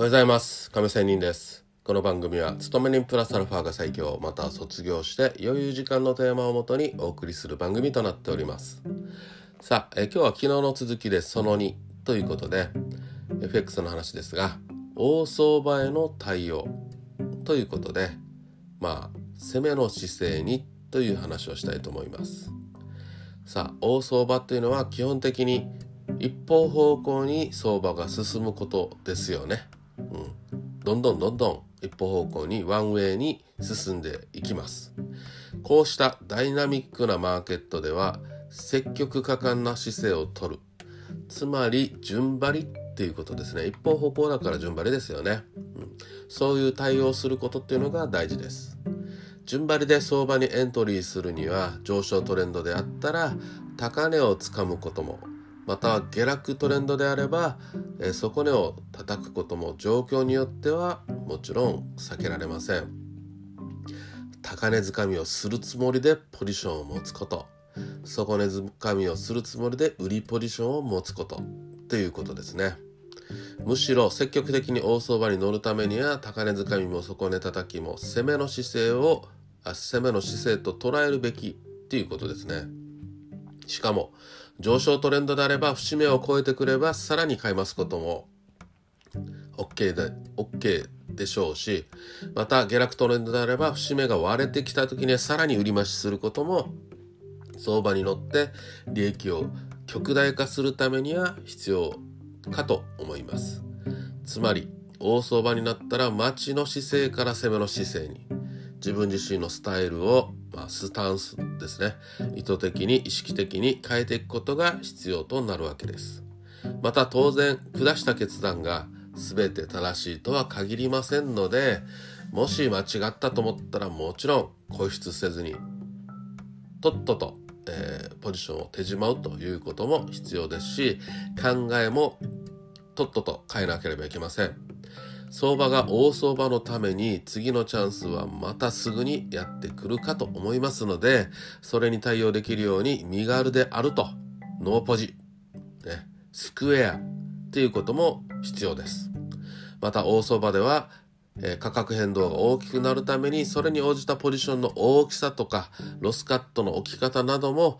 おはようございます。亀仙人です。この番組は勤め人プラスアルファが最強。または卒業して余裕時間のテーマをもとにお送りする番組となっております。さあえ今日は昨日の続きでその2ということで FX の話ですが大相場への対応ということでまあ攻めの姿勢にという話をしたいと思います。さあ大相場というのは基本的に一方方向に相場が進むことですよね。うん、どんどんどんどん一方方向にワンウェイに進んでいきます。こうしたダイナミックなマーケットでは積極果敢な姿勢をとる。つまり順張りっていうことですね。一方方向だから順張りですよね、うん、そういう対応することっていうのが大事です。順張りで相場にエントリーするには上昇トレンドであったら高値をつかむこともまたは下落トレンドであれば、え、底値を叩くことも状況によってはもちろん避けられません。高値掴みをするつもりでポジションを持つこと。底値掴みをするつもりで売りポジションを持つことっていうことですね。むしろ積極的に大相場に乗るためには高値掴みも底値叩きも攻めの姿勢をあ攻めの姿勢と捉えるべきっていうことですね。しかも上昇トレンドであれば節目を超えてくればさらに買いますことも OK で OK でしょうしまた下落トレンドであれば節目が割れてきた時にはさらに売り増しすることも相場に乗って利益を極大化するためには必要かと思います。つまり大相場になったら待ちの姿勢から攻めの姿勢に。自分自身のスタイルを、まあ、スタンスですね。意図的に意識的に変えていくことが必要となるわけです。また当然下した決断が全て正しいとは限りませんのでもし間違ったと思ったらもちろん固執せずにとっとと、えー、ポジションを手じまうということも必要ですし考えもとっとと変えなければいけません。相場が大相場のために次のチャンスはまたすぐにやってくるかと思いますのでそれに対応できるように身軽であるとノーポジ、ね、スクエアっていうことも必要です。また大相場ではえ価格変動が大きくなるためにそれに応じたポジションの大きさとかロスカットの置き方なども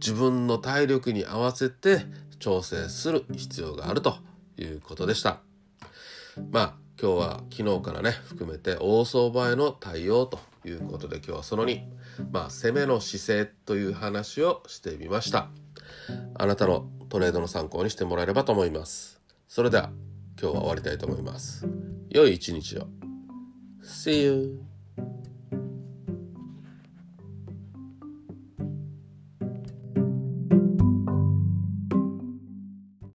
自分の体力に合わせて調整する必要があるということでした。まあ今日は昨日からね含めて大相場への対応ということで今日はその2まあ攻めの姿勢という話をしてみました。あなたのトレードの参考にしてもらえればと思います。それでは今日は終わりたいと思います。良い一日を。See you!